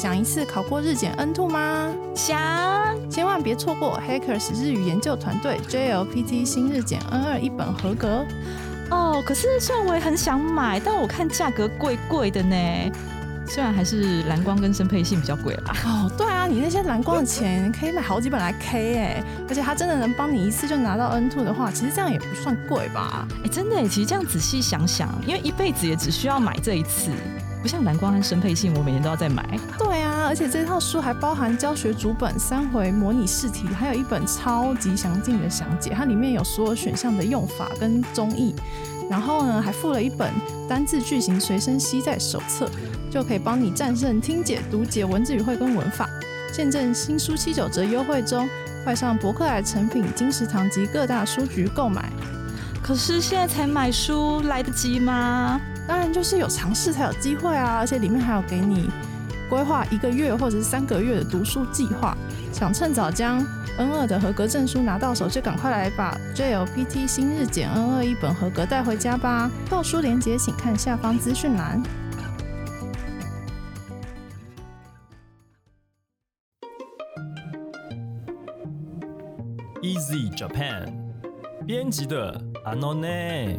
想一次考过日检 N two 吗？想，千万别错过 Hackers 日语研究团队 JLPT 新日检 N 二一本合格。哦，可是虽然我也很想买，但我看价格贵贵的呢。虽然还是蓝光跟生配信比较贵啦。哦，对啊，你那些蓝光的钱可以买好几本来 K 哎，而且它真的能帮你一次就拿到 N two 的话，其实这样也不算贵吧？哎，真的，其实这样仔细想想，因为一辈子也只需要买这一次，不像蓝光和生配信，我每年都要再买。而且这套书还包含教学主本、三回模拟试题，还有一本超级详尽的详解，它里面有所有选项的用法跟中译，然后呢还附了一本单字句型随身携带手册。就可以帮你战胜听解、读解、文字语汇跟文法。见证新书七九折优惠中，快上博客来、成品、金石堂及各大书局购买。可是现在才买书来得及吗？当然，就是有尝试才有机会啊！而且里面还有给你规划一个月或者是三个月的读书计划。想趁早将 N 二的合格证书拿到手，就赶快来把 JLPT 新日检 N 二一本合格带回家吧！购书链接请看下方资讯栏。Easy Japan 编辑的阿诺内。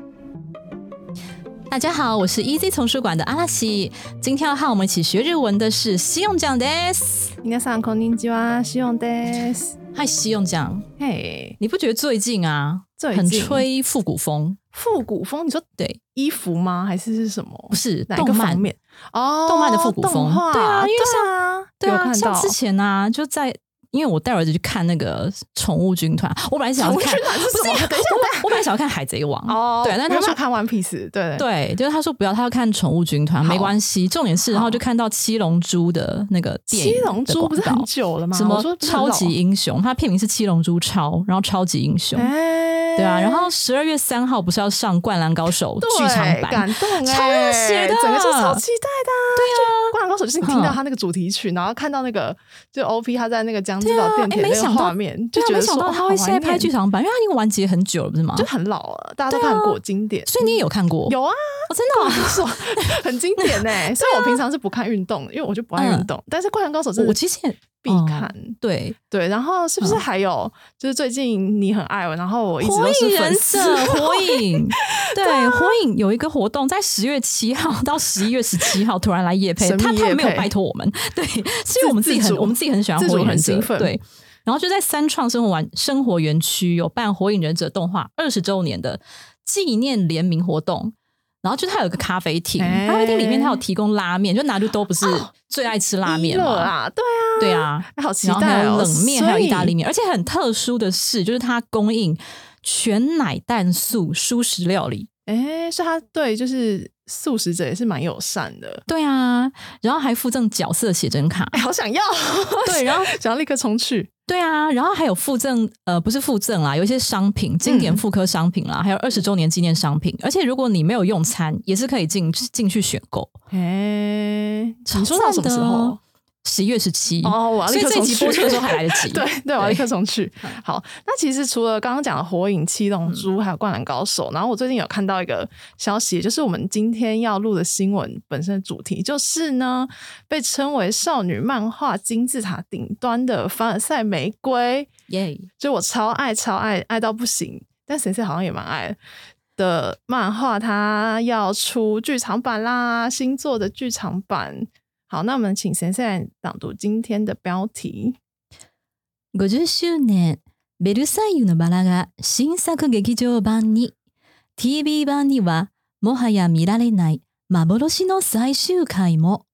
大家好，我是 Easy 丛书馆的阿拉西。今天要和我们一起学日文的是西用酱 des。皆さんこんにちは、西用 des。嗨，西用酱，嘿，你不觉得最近啊，最很近吹复古风？复古风，你说对，衣服吗？还是是什么？不是哪一个动漫方面？哦，动漫的复古风动画对啊因为对啊，对啊，有看到像之前啊，就在。 因为我带儿子去看那个宠物军团，我本来想要看，宠物军团是什么？不是等一下我我本来想要看海贼王，哦，对，但他说看 One Piece，对。对，就是他说不要，他要看宠物军团，没关系。重点是，然后就看到七龙珠的那个电影七龙珠不是很久了吗？什么超级英雄，它片名是七龙珠超，然后超级英雄，哎，对啊。然后十二月三号不是要上《灌篮高手》剧场版？感动哎，超热血的整个就超期待的啊。对啊，灌篮高手就是你听到嗯他那个主题曲，然后看到那个就 OP 他在那个江之岛电铁那个画面，就觉得说没想到他会现在拍剧场，版，因为他已经完结很久了，不是吗？就很老了，大家都看过经典。所以你也有看过？有啊，哦，真的 很经典呢。虽然我平常是不看运动，因为我就不爱运动，但是《灌篮高手》真的我其实也必看。哦对，对，然后是不是嗯还有就是最近你很爱我，然后我一直火影忍粉丝，者，火影，对，火影有一个活动，在十月七号到十一月十七号突然来夜配，他他也没有拜托我们，对，是因为我们自己很我们自己很喜欢火影忍者对。然后就在三创生活玩生活园区有办火影忍者动画二十周年的纪念联名活动，然后就它有个咖啡厅，哎。咖啡厅里面它有提供拉面，就拿路都不是最爱吃拉面嘛，了啊，对啊，对啊，哎好期然后还待哦，有冷面，还有意大利面，面，而且很特殊的是，就是它供应全奶蛋素素食料理。哎，是他对就是素食者也是蛮友善的，对啊，然后还附赠角色写真卡。哎，好想要，对，然后 想要立刻冲去，对啊，然后还有附赠呃，不是附赠啦，有一些商品，经典嗯复刻商品啦，还有二十周年纪念商品。而且如果你没有用餐，也是可以进进去选购。哎，超你说到什么时候？十一月十七哦，我要所以这一立刻冲去。集播出的时候还来得及。对 对，我要立刻冲去。好，那其实除了刚刚讲的《火影》《七龙珠》嗯还有《灌篮高手》，然后我最近有看到一个消息，就是我们今天要录的新闻本身的主题，就是呢被称为少女漫画金字塔顶端的凡尔赛玫瑰，耶就我超爱超爱爱到不行，但神社好像也蛮爱的漫画，它要出剧场版啦，新作的剧场版。好，那我们请神社来朗读今天的标题。 50周年ベルサイユのバラが新作劇場版に TV 版にはもはや見られない幻の最終回も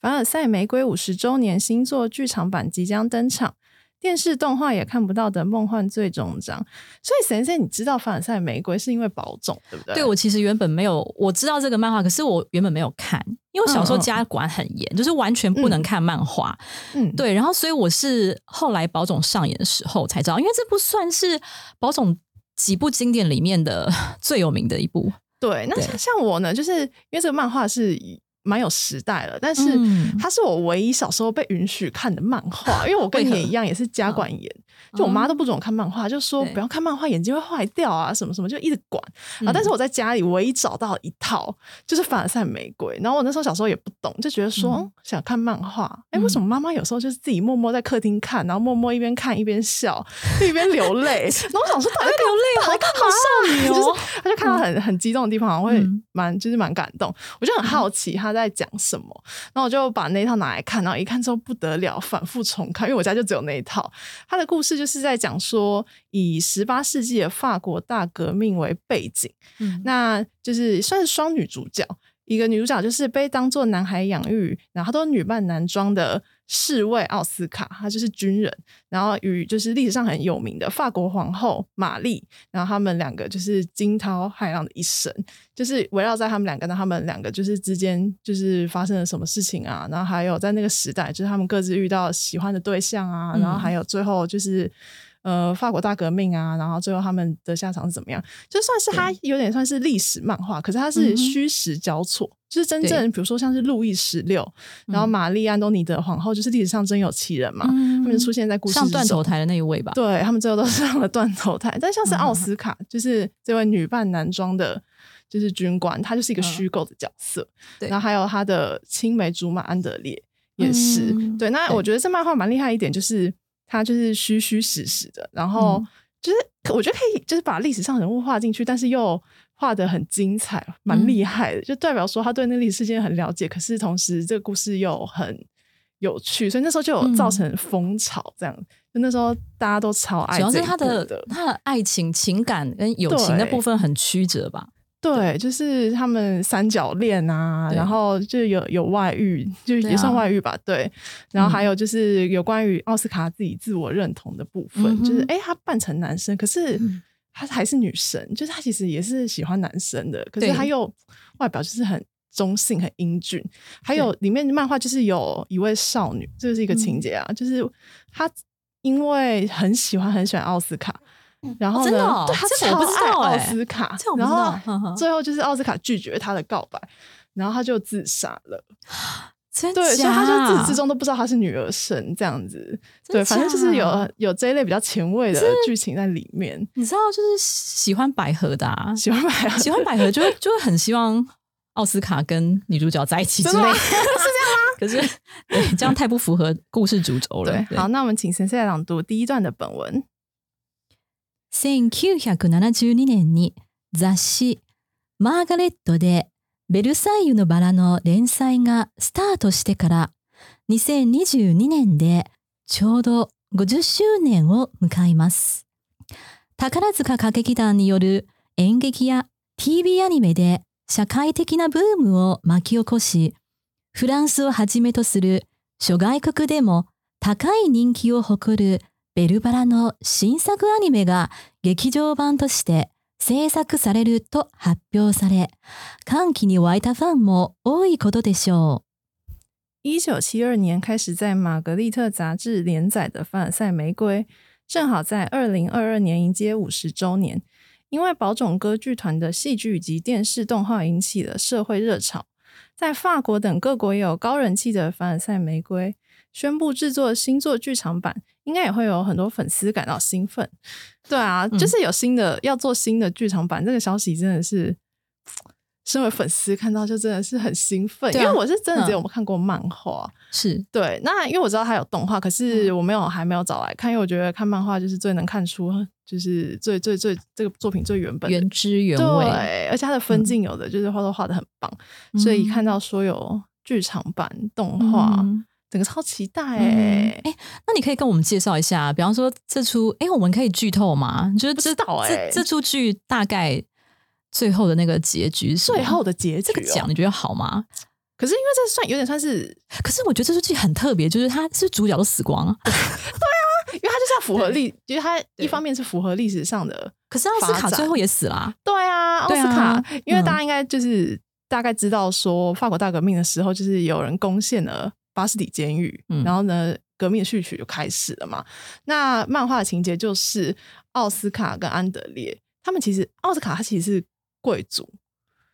凡尔赛玫瑰五十周年新作剧场版即将登场，电视动画也看不到的梦幻最终章。所以神社，你知道凡尔赛玫瑰是因为保种，对不对？对我其实原本没有我知道这个漫画，可是我原本没有看， 因为我小时候家管很严，就是完全不能看漫画。嗯，对，然后所以我是后来宝总上演的时候才知道，因为这部算是宝总几部经典里面的 最有名的一部。对，那像像我呢，就是因为这个漫画是以蛮有时代了，但是嗯。它是我唯一小时候被允许看的漫画，因为我跟你也一样，也是家管严，就我妈都不准我看漫画，就说不要看漫画，眼睛会坏掉啊，什么什么，就一直管。啊。但是我在家里唯一找到一套就是凡尔赛玫瑰，然后我那时候小时候也不懂，就觉得说、想看漫画，哎、嗯为什么妈妈有时候就是自己默默在客厅看，然后默默一边看一边笑，一边流泪，然后我想说到底流泪到底在干嘛？少女哦？就是。他就看到很很激动的地方，好像会嗯。蛮就是蛮感动，我就很好奇他在讲什么，然后我就把那一套拿来看，然后一看之后不得了，反复重看，因为我家就只有那一套。他的故事就是在讲说，以十八世纪的法国大革命为背景，嗯。那就是算是双女主角，一个女主角就是被当做男孩养育，然后她都女扮男装的侍卫奥斯卡，他就是军人，然后与就是历史上很有名的法国皇后玛丽，然后他们两个就是惊涛骇浪的一生，就是围绕在他们两个，那他们两个就是之间就是发生了什么事情啊，然后还有在那个时代，就是他们各自遇到喜欢的对象啊，嗯然后还有最后就是。呃，法国大革命啊，然后最后他们的下场是怎么样？就算是它有点算是历史漫画，可是它嗯是虚实交错，就是真正比如说像是路易十六，然后嗯玛丽安东尼的皇后，就是历史上真有其人嘛，嗯他们就出现在故事上断头台的那一位吧？对他们最后都上了断头台。但像是奥斯卡，就是这位女扮男装的，就是军官，他就是一个嗯虚构的角色。对然后还有他的青梅竹马安德烈也是。嗯对，那我觉得这漫画蛮厉害一点，就是它就是虚虚实实的，然后嗯就是我觉得可以就是把历史上人物画进去，但是又。画的很精彩，蛮厉害的，就代表说他对那历史事件很了解，可是同时这个故事又很有趣，所以那时候就有造成风潮，这样、就那时候大家都超爱主要是他的的他的爱情、情感跟友情的部分很曲折吧？对，就是他们三角恋啊，然后就有有外遇，就也算啊。外遇吧，对。然后还有就是有关于奥斯卡自己自我认同的部分，嗯就是哎，他扮成男生，可是嗯。他还是女生，就是他其实也是喜欢男生的，可是对。他又外表就是很中性、很英俊。还有里面漫画就是有一位少女，这个是一个情节啊，就是她因为很喜欢很喜欢奥斯卡。然后呢？哦真的不知超爱奥斯卡，然后最后就是奥斯卡拒绝他的告白，然后他就自杀了。真对，所以他就自始至终都不知道他是女儿身这样子。对，反正就是有有这一类比较前卫的剧情在里面。你知道，就是喜欢百合的、啊，喜欢百合，喜欢百合就会就会很希望奥斯卡跟女主角在一起之类的，是这样吗？可是对这样太不符合故事主轴了。对，好，那我们请先生来朗读第一段的本文。1972年に雑誌「マーガレット」で「ベルサイユのバラ」の連載がスタートしてから2022年でちょうど50周年を迎えます。宝塚歌劇団による演劇や TV アニメで社会的なブームを巻き起こし、フランスをはじめとする諸外国でも高い人気を誇るベルバラの新作アニメが劇場版として制作されると発表され、歓喜に沸いたファンも多いことでしょう。一九七二年开始在玛格丽特杂志连载的《凡尔赛玫瑰》，正好在二零二二年迎接五十周年。因为宝冢歌剧团的戏剧以及电视动画引起了社会热潮，在法国等各国也有高人气的《凡尔赛玫瑰》宣布制作新作剧场版，应该也会有很多粉丝感到兴奋。对啊，嗯就是有新的、要做新的剧场版，这个消息真的是。身为粉丝看到就真的是很兴奋，啊因为我是真的只有嗯看过漫画，是，对，那因为我知道它有动画，可是我没有还没有找来看，因为我觉得看漫画就是最能看出，就是最最最这个作品最原本原汁原味。对，而且它的分镜有的就是画都画的很棒，所以看到说有剧场版动画，嗯整个超期待。嗯哎、哎、那你可以跟我们介绍一下，比方说这出，哎、我们可以剧透吗？就是这不知道欸这这出剧大概最后的那个结局是最后的结局、这个奖，你觉得好吗？可是因为这算有点算是，可是我觉得这出剧很特别，就是它是主角都死光了，因为它就是要符合历，就是它一方面是符合历史上的可是奥斯卡最后也死了啊、对啊，奥对啊斯卡，因为嗯大家应该就是大概知道说，法国大革命的时候，就是有人攻陷了巴士底监狱，嗯然后呢，革命的序曲就开始了嘛。那漫画的情节就是奥斯卡跟安德烈。他们其实奥斯卡他其实是贵族，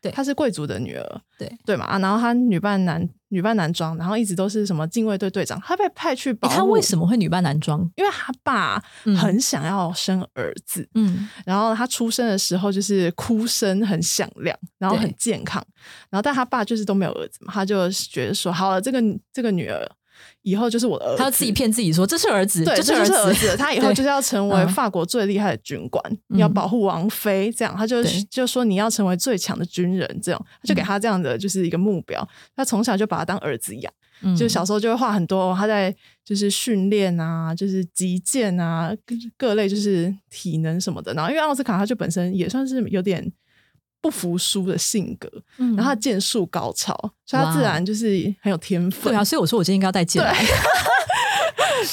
对。她是贵族的女儿，对。对嘛？啊，然后她女扮男女扮男装，然后一直都是什么禁卫队队长，她被派去保护，诶他为什么会女扮男装？因为她爸嗯。很想要生儿子，嗯。然后她出生的时候就是哭声很响亮，然后很健康，然后但她爸就是都没有儿子嘛，他就觉得说好了，这个这个女儿以后就是我的儿子，他要自己骗自己说这是儿子，对，这是儿子，子，他以后就是要成为嗯。法国最厉害的军官，嗯。要保护王妃，这样他就就说你要成为最强的军人，这样他就给他这样的就是一个目标，他从小就把他当儿子养。嗯。就小时候就会画很多他在就是训练啊，就是击剑啊，各各类就是体能什么的。然后因为奥斯卡他就本身也算是有点不服输的性格，嗯然后他剑术高超，所以他自然就是很有天分。对啊，所以我说我今天应该要带剑来。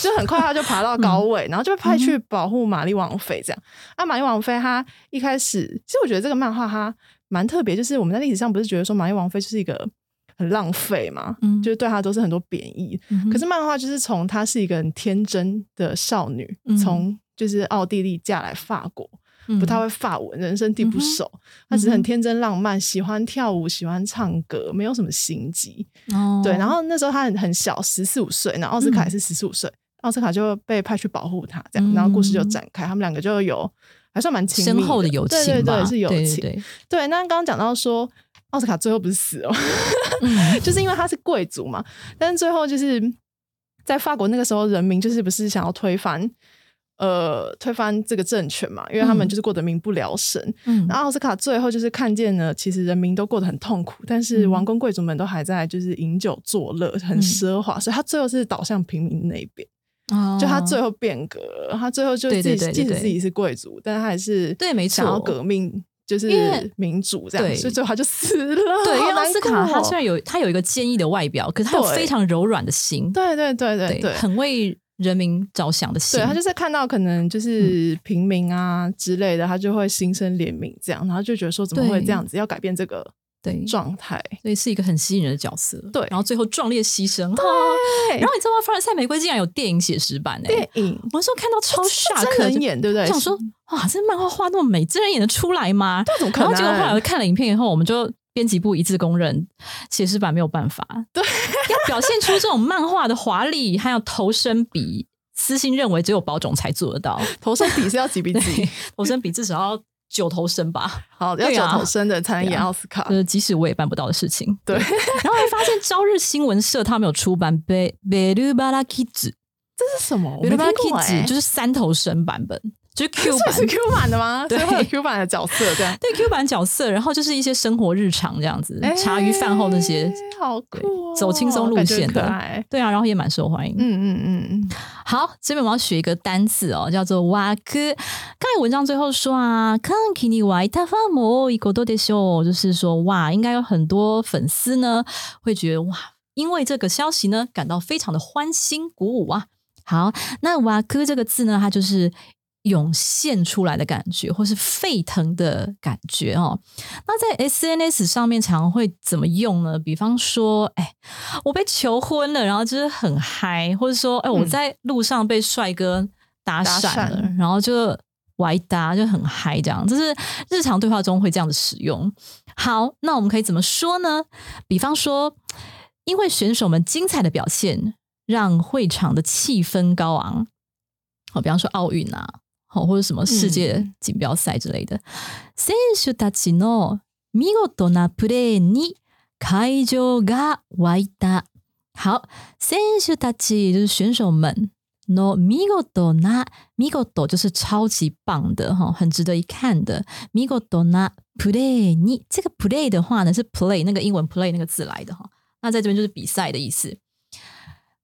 就很快他就爬到高位，然后就被派去保护玛丽王妃这样。啊，玛丽王妃她一开始，其实我觉得这个漫画它蛮特别，就是我们在历史上不是觉得说玛丽王妃就是一个很浪费嘛，嗯就是对她都是很多贬义。嗯可是漫画就是从她是一个很天真的少女，嗯从就是奥地利嫁来法国，嗯不太会发文，人生地不熟，他只是很天真浪漫，喜欢跳舞，喜欢唱歌，没有什么心机。哦对，然后那时候他很很小，十四五岁，然后奥斯卡嗯也是十四五岁，奥斯卡就被派去保护他，这样，嗯然后故事就展开，他们两个就有还算蛮亲密深厚的友。情吧，对对对，是友情。对对。对，那刚刚讲到说。奥斯卡最后不是死了，嗯。就是因为他是贵族嘛，但是最后就是在法国那个时候，人民就是不是想要推翻呃推翻这个政权嘛，因为他们嗯。就是过得民不聊生，嗯。然后奥斯卡最后就是看见了，其实人民都过得很痛苦，但是嗯。王公贵族们都还在就是饮酒作乐，很嗯。奢华，所以他最后是倒向平民那一边。哦。就他最后变革了，他最后就自己即使自己是贵族，但他还是对没想要革命，就是民主这样，所以最后他就死了。对，因为奥斯卡他虽然有他有一个坚毅的外表，可是他有非常柔软的心，对对对，对。很为人民着想的心。对他就是看到可能嗯就是平民啊之类的，他就会心生怜悯，这样，然后就觉得说怎么会这样子，要改变这个对状态。所以是一个很吸引人的角色。对然后最后壮烈牺牲。哈对然后你知道吗？凡尔赛玫瑰竟然有电影写实版呢、电影我那时候看到超吓真，人演，对不对？想说哇，这漫画画那么美，真人演得出来吗？怎么可能？然后结果后来我看了影片以后，我们就编辑部一致公认，写实版没有办法，对，要表现出这种漫画的华丽，还有头身比，私心认为只有宝总才做得到。头身比是要几比几对？，头身比至少要九头身吧，好，要九头身的才能演奥斯卡就。是即使我也办不到的事情。对，然后还发现朝日新闻社他们有出版《贝贝鲁巴拉 Kids》，这是什么？我贝鲁巴拉没听过 Kids 哎，就是三头身版本，就是 Q 版。是 Q 版的吗？对 Q 版的角色这样。对 Q 版角色，然后就是一些生活日常这样子，哎茶余饭后那些，好酷哦，走轻松路线的。对啊，然后也蛮受欢迎。嗯嗯嗯嗯，好，这边我要学一个单字哦，叫做哇哥。刚才文章最后说啊，看起你哇他发摩一个多的秀，就是说哇，应该有很多粉丝呢会觉得哇，因为这个消息呢感到非常的欢欣鼓舞啊。好，那瓦哥这个字呢，它就是。涌现出来的感觉，或是沸腾的感觉哦。那在 SNS 上面常会怎么用呢？比方说，哎，我被求婚了，然后就是很嗨，或者说，哎，我嗯在路上被帅哥搭搭讪了，讪然后就歪搭，就很嗨，这样，就是日常对话中会这样子使用。好，那我们可以怎么说呢？比方说，因为选手们精彩的表现，让会场的气氛高昂。好，比方说奥运啊，好或者什么世界嗯锦标赛之类的。選手たちの見事なプレーに会場が沸いた。好，選手たち就是选手们。の見事な見事就是超级棒的哈，很值得一看的。見事なプレーに这个 play 的话呢是 play 那个英文 play 那个字来的哈，那在这边就是比赛的意思。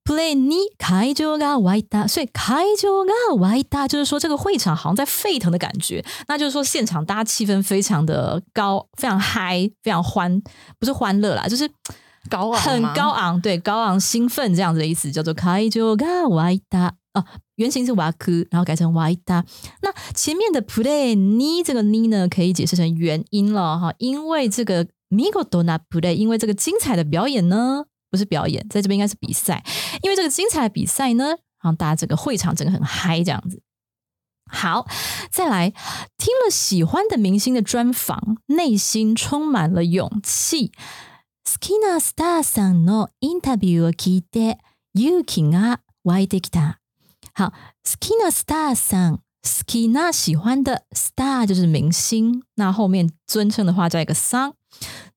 play に会場が沸いた，所以会場が沸いた就是说这个会场好像在沸腾的感觉，那就是说现场大家气氛非常的高，非常嗨，非常欢，不是欢乐啦，就是高昂很吗高昂，对，高昂兴奋这样子的意思，叫做会場が沸いた。哦，原型是瓦克，然后改成沸いた。那前面的 play ni 这个 ni 呢，可以解释成原因了哈，因为这个 migo do na play，因为这个精彩的表演呢， 不是表演，在这边应该是比赛，因为这个精彩的比赛呢，然后大家整个会场整个很嗨这样子。 好，再来听了喜欢的明星的专访，内心充满了勇气。好きなスターさんのインタビューを聞いて勇気が湧いてきた。好，好きなスターさん，好きな喜欢的 star 就是明星，那后面尊称的话加一个桑。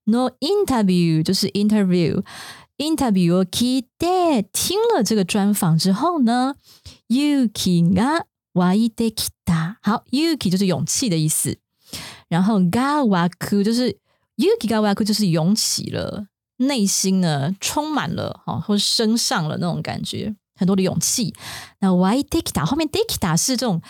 No interview 就是 interview。 interview を聞いて听了这个专访之后呢，勇気が湧いてきた。好，勇気就是勇气的意思，然后が湧く就是勇気が湧く就是涌起了，内心呢充满了哦，或者升上了那种感觉，很多的勇气。那湧いてきた后面 de きた是这种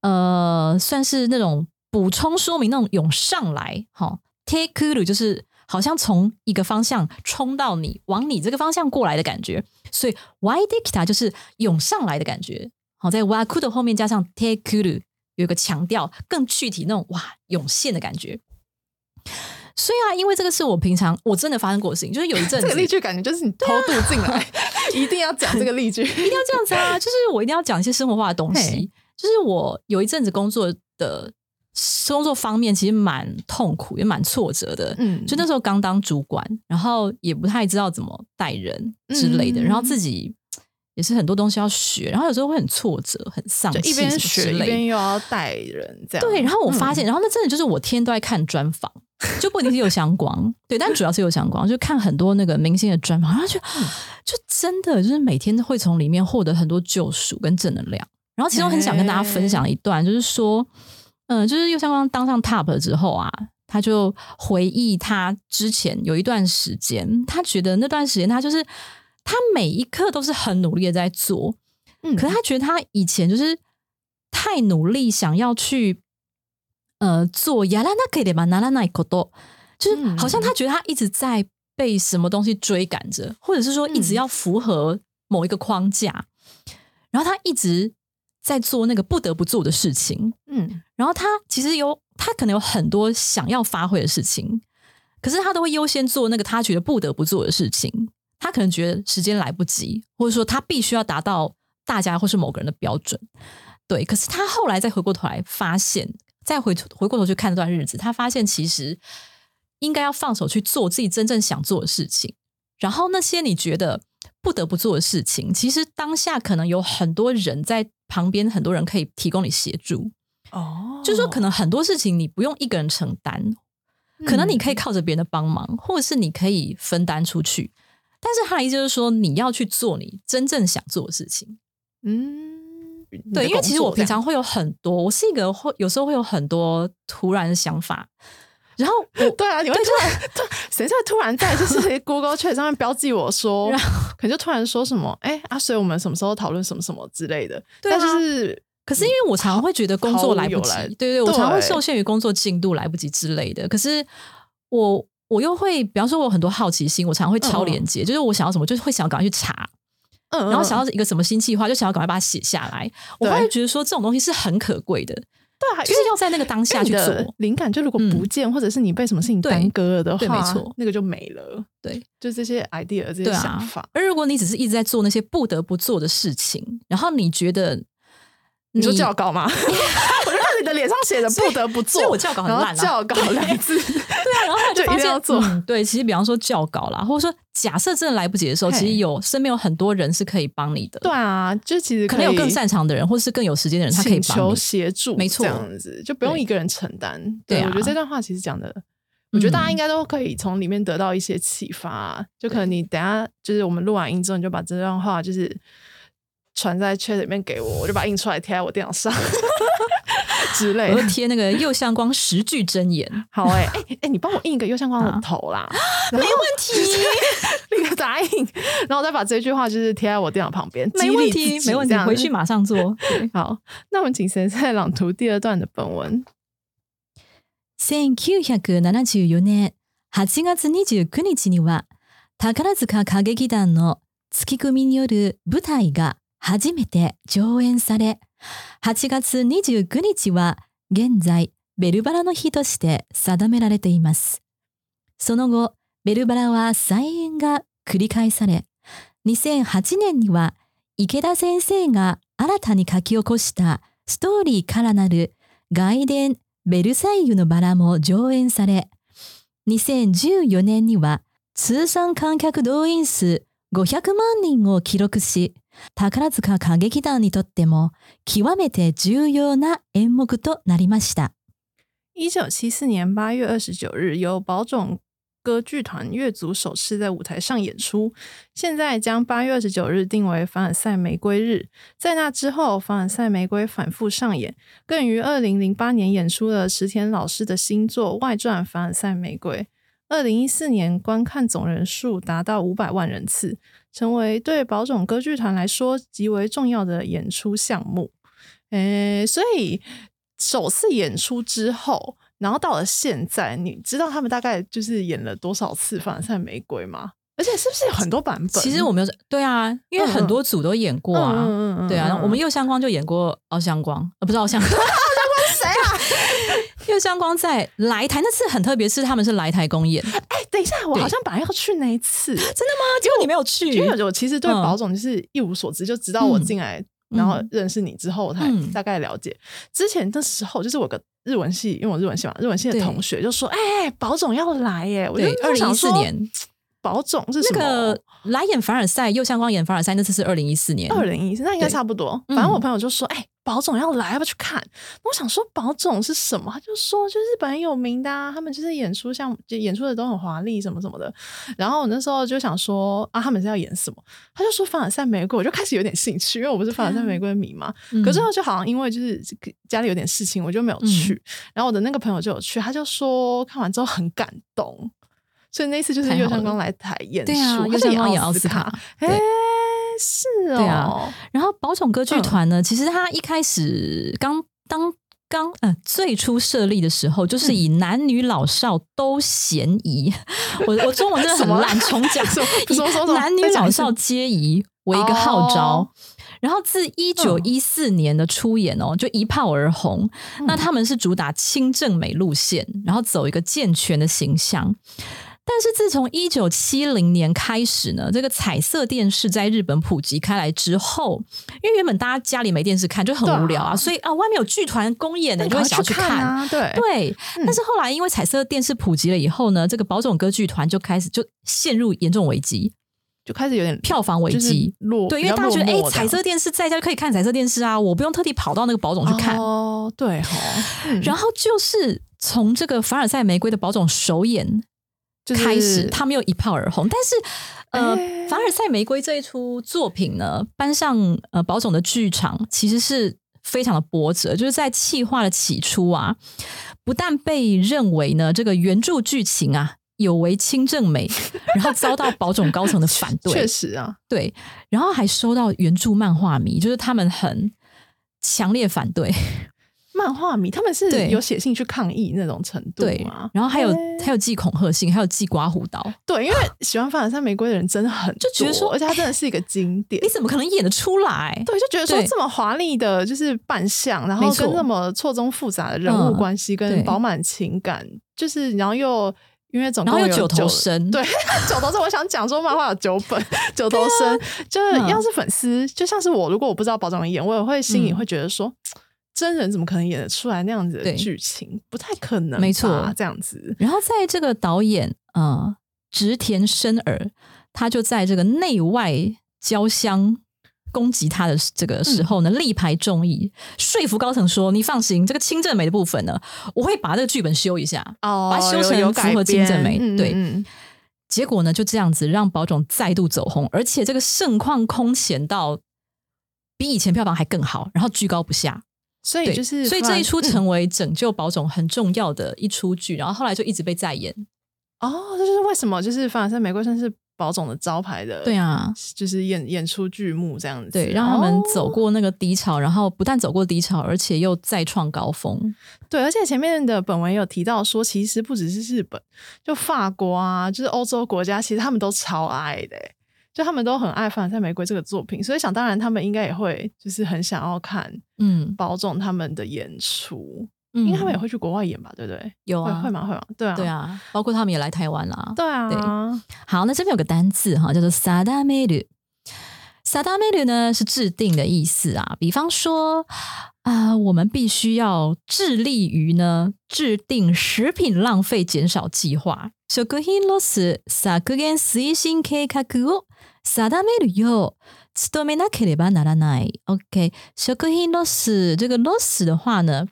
呃，算是那种补充说明那种涌上来。好，take る就是。 好像从一个方向冲到你，往你这个方向过来的感觉，所以 y d i k t a 就是涌上来的感觉。好，在 waku 的后面加上 tekuru，有一个强调，更具体那种哇涌现的感觉。所以啊，因为这个是我平常我真的发生过的事情，就是有一阵子 这个例句感觉就是你 偷渡进来，一定要讲这个例句，一定要这样子啊！就是我一定要讲一些生活化的东西。就是我有一阵子工作的。工作方面其实蛮痛苦，也蛮挫折的。嗯，就那时候刚当主管，然后也不太知道怎么带人之类的，然后自己也是很多东西要学，然后有时候会很挫折、很丧气，一边学一边又要带人，这样对。然后我发现，然后那真的就是我天天都在看专访，就不一定是有相光，对，但主要是有相光，就看很多那个明星的专访，然后就就真的就是每天会从里面获得很多救赎跟正能量。然后其中很想跟大家分享一段，就是说。嗯，就是右相光当上 top 之后啊，他就回忆他之前有一段时间，他觉得那段时间他就是他每一刻都是很努力的在做，嗯，可是他觉得他以前就是太努力，想要去呃做亚拉那可以的吧，拿拉那可多，就是好像他觉得他一直在被什么东西追赶着，或者是说一直要符合某一个框架，然后他一直。在做那个不得不做的事情，嗯，然后他其实有他可能有很多想要发挥的事情，可是他都会优先做那个他觉得不得不做的事情。他可能觉得时间来不及，或者说他必须要达到大家或是某个人的标准，对。可是他后来再回过头来发现，再回回过头去看那段日子，他发现其实应该要放手去做自己真正想做的事情。然后那些你觉得不得不做的事情，其实当下可能有很多人在。旁边很多人可以提供你协助哦，就是说可能很多事情你不用一个人承担，可能你可以靠着别人的帮忙，或者是你可以分担出去。但是他的意思就是说，你要去做你真正想做的事情。嗯，对，因为其实我平常会有很多，我是一个会有时候会有很多突然的想法。然后我 对啊，你会突然谁在突然在 就是 Google Chat 上面标记我说，可能就突然说什么，哎啊，所以我们什么时候讨论什么什么之类的。但是，可是因为我常常会觉得工作来不及，对对，我常常会受限于工作进度来不及之类的。可是我我又会，比方说我有很多好奇心，我常常会超连接，就是我想要什么，就是会想要赶快去查，嗯，然后想要一个什么新计划，就想要赶快把它写下来。我会觉得说这种东西是很可贵的。对，就是要在那个当下去做灵感。就如果不见，或者是你被什么事情耽搁了的话，没错，那个就没了。对，就这些 idea，这些想法。而如果你只是一直在做那些不得不做的事情，然后你觉得你说教稿吗？你的脸上写的不得不做，我教稿很烂，教稿两字，对啊，然后就一定要做。对，其实比方说教稿啦，或者说假设真的来不及的时候，其实有身边有很多人是可以帮你的。对啊，就其实可能有更擅长的人，或是更有时间的人，他可以求协助，没错，这样子就不用一个人承担。对，我觉得这段话其实讲的，我觉得大家应该都可以从里面得到一些启发。就可能你等下就是我们录完音之后，你就把这段话就是传在圈里面给我，我就把它印出来贴在我电脑上。之类，我会贴那个右相光十句真言。好哎，哎哎，你帮我印一个右相光的头啦，没问题，立刻答应。然后再把这句话就是贴在我电脑旁边，没问题，没问题，回去马上做。好，那我们请先生朗读第二段的本文。千九百七十四年八月二十九日には宝塚歌劇団の月組による舞台が 初めて上演され。8月29日は現在ベルバラの日として定められています。その後、ベルバラは再演が繰り返され、2008年には池田先生が新たに書き起こしたストーリーからなる外伝ベルサイユのバラも上演され、2014年には通算観客動員数500万人を記録し、宝塚歌劇団にとっても極めて重要な演目となりました。一九七四年八月二十九日，由宝冢歌剧团乐组首次在舞台上演出。现在将八月二十九日定为凡尔赛玫瑰日。在那之后，凡尔赛玫瑰反复上演，更于二零零八年演出了池田老师的新作外传《凡尔赛玫瑰》。二零一四年观看总人数达到五百万人次， 成为对宝冢歌剧团来说极为重要的演出项目。诶，所以首次演出之后，然后到了现在，你知道他们大概就是演了多少次《凡尔赛玫瑰》吗？而且是不是有很多版本？其实我们有对啊，因为很多组都演过啊，对啊，嗯我们右相光就演过奥香光，呃，不是奥香光，谁啊？右相光在来台那次很特别，是他们是来台公演，哎，等一下，我好像本来要去那一次，真的吗？结果你没有去，因为我其实对嗯宝总就是一无所知，就直到我进来。嗯然后认识你之后，我才嗯大概了解。之前的时候，就是我个日文系，因为我日文系嘛，日文系的同学就说：“哎、宝总要来耶！”我就对，二零一四，年宝总是什么？那个来演凡尔赛，右相光演凡尔赛那次是二零一四年，二零一四，那应该差不多。嗯反正我朋友就说：“哎、宝总要来，要不要去看？”我想说宝总是什么，他就说就是日本很有名的、啊，他们就是演出像就演出的都很华丽，什么什么的。然后我那时候就想说啊，他们是要演什么？他就说凡尔赛玫瑰，我就开始有点兴趣，因为我不是凡尔赛玫瑰迷嘛。嗯可是后就好像因为就是家里有点事情，我就没有去。然后我的那个朋友就有去，他就说看完之后很感动。所以那次就是太好右相光来台演出，对啊他是右相光演奥奥斯卡哎、是哦，对啊。然后宝冢歌剧团呢，其实他一开始刚当刚呃最初设立的时候，就是以男女老少都嫌疑，我我中文真的很烂，重讲。什么？男女老少皆宜为一个号召。哦然后自一九一四年的出演哦，就一炮而红。那他们是主打清正美路线，然后走一个健全的形象。但是自从一九七零年开始呢，这个彩色电视在日本普及开来之后，因为原本大家家里没电视看就很无聊啊，啊。所以啊外面有剧团公演呢，你就会想要去看。啊，对。对，嗯。但是后来因为彩色电视普及了以后呢，这个宝冢歌剧团就开始就陷入严重危机，就开始有点票房危就是机。落，对，因为大家觉得，哎、哎，彩色电视在家就可以看彩色电视啊，我不用特地跑到那个宝冢去看。哦，对哈，嗯。然后就是从这个凡尔赛玫瑰的宝冢首演就是开始，他们又一炮而红。但是，呃，哎凡尔赛玫瑰这一出作品呢，搬上呃宝冢的剧场，其实是非常的波折。就是在企划的起初啊，不但被认为呢这个原著剧情啊有违清正美，然后遭到宝冢高层的反对，确实啊，对，然后还收到原著漫画迷，就是他们很强烈反对，漫画迷他们是有写信去抗议那种程度对吗？，然后还有、哎还有寄恐吓信，还有寄刮胡刀，对，因为喜欢凡尔赛玫瑰的人真的很就觉得说而且它真的是一个经典。你。怎么可能演得出来？对，就觉得说这么华丽的，就是扮相，然后跟那么错综复杂的人物嗯关系，跟饱满情感，就是然后又因为总共有然后又九头身，对，九头身，我想讲说漫画有九本，九头身，就是嗯。要是粉丝，就像是我，如果我不知道宝总演，我也会心里嗯。会觉得说，真人怎么可能演得出来那样子的剧情？不太可能，没错这样子。然后在这个导演呃植田伸尔，他就在这个内外交相攻击他的这个时候呢，力排众议，说服高层说：“你放心，这个清正美的部分呢，我会把这个剧本修一下。”哦把它修成符合清正美对结果呢，就这样子让宝冢再度走红，而且这个盛况空前到比以前票房还更好，然后居高不下。对，所以就是，所以这一出嗯成为拯救宝冢很重要的一出剧，然后后来就一直被再演。哦，这就是为什么就是凡尔赛玫瑰算是宝总的招牌的，对，啊，就是演演出剧目这样子，对，让他们走哦过那个低潮，然后不但走过低潮，而且又再创高峰。对，而且前面的本文有提到说，其实不只是日本，就法国啊，就是欧洲国家，其实他们都超爱的欸，就他们都很爱《凡尔赛玫瑰》这个作品，所以想当然他们应该也会就是很想要看嗯，保总他们的演出，因因为他们也会去国外演吧，对不对？有啊，会会吗？会吗？对啊，对，啊，包括他们也来台湾啦。对啊，对好，那这边有个单字哈，叫做 “sadamelu”。sadamelu 呢是制定的意思啊，比方说，啊、我们必须要致力于呢制定食品浪费减少计划。食品ロス削減推進計画を定めるよう努めなければならない。OK，食品ロス这个 loss 的话呢，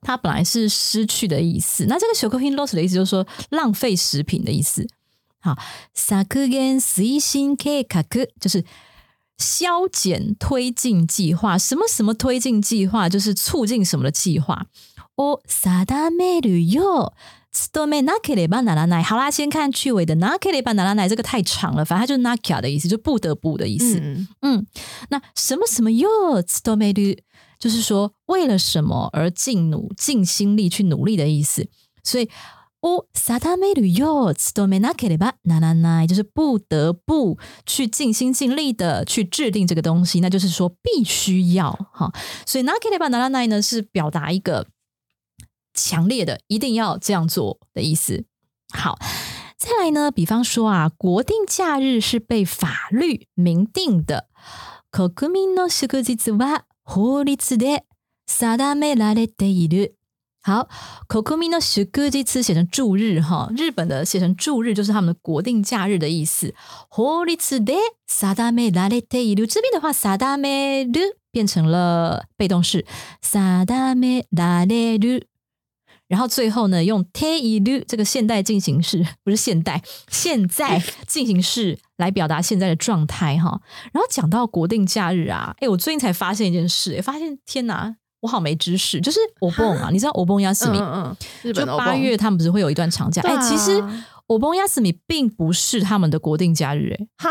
它本来是失去的意思。那这个食品 loss 的意思就是说浪费食品的意思。好，削減推進計画就是 削减推进计划，什么什么推进计划，就是促进什么的计划。を定めるよう努めなければならない。好啦，先看句尾的なければならない，这个太长了，反正它就是なきゃ的意思，就不得不的意思。嗯，嗯，那什么什么よ努める，就是说为了什么而尽努、尽心力去努力的意思。所以 を定めるよ努めなければならない，就是不得不去尽心尽力的去制定这个东西，那就是说必须要哈。所以なければならない呢，是表达一个强烈的一定要这样做的意思。好，再来呢，比方说啊，国定假日是被法律明定的。国民の祝日は法律で定められている。 好，国民の祝日写成祝日哈，日本的写成祝日就是他们的国定假日的意思。法律で定められている这边的话，定める变成了被动式，定められる。然后最后呢，用 te i r 这个现代进行式，不是现代，现在进行式来表达现在的状态哈。然后讲到国定假日啊，哎，我最近才发现一件事，哎，发现天哪， 我好没知识，就是欧蹦啊，你知道欧蹦亚斯米，嗯嗯，日就本八月他们不是会有一段长假？哎、其实欧蹦亚斯米并不是他们的国定假日、哎，哈，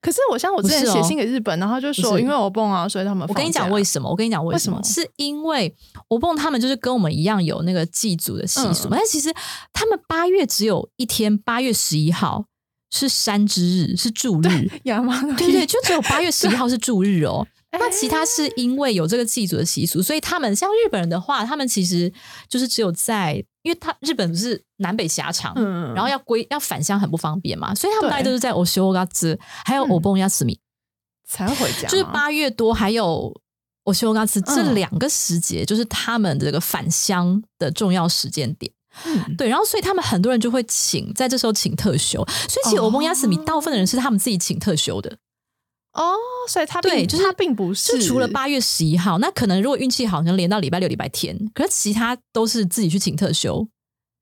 可是我像我之前写信给日本，然后就不说因为我蹦啊，所以他们我跟你讲为什么？我跟你讲为什么？是因为欧蹦他们就是跟我们一样有那个祭祖的习俗，嗯。但其实他们八月只有一天，八月十一号是山之日，是祝日。亚麻对对，就只有八月十一号是祝日哦。哎。那其他是因为有这个祭祖的习俗，所以他们像日本人的话，他们其实就是只有在，因为他日本不是南北狭长，嗯。然后要归要返乡很不方便嘛，所以他们大概都是在 o s h o g a z 还有嗯 o b o n y a s m i 才回家，就是八月多还有 o s h o g a z 这嗯两个时节，就是他们这个返乡的重要时间点。嗯。对，然后所以他们很多人就会请在这时候请特休，所以其实哦。o b o n y a s m i 大部分的人是他们自己请特休的。哦，所以他并对就是他并不就是除了八月十一号，那可能如果运气好，可能连到礼拜六、礼拜天，可是其他都是自己去请特休，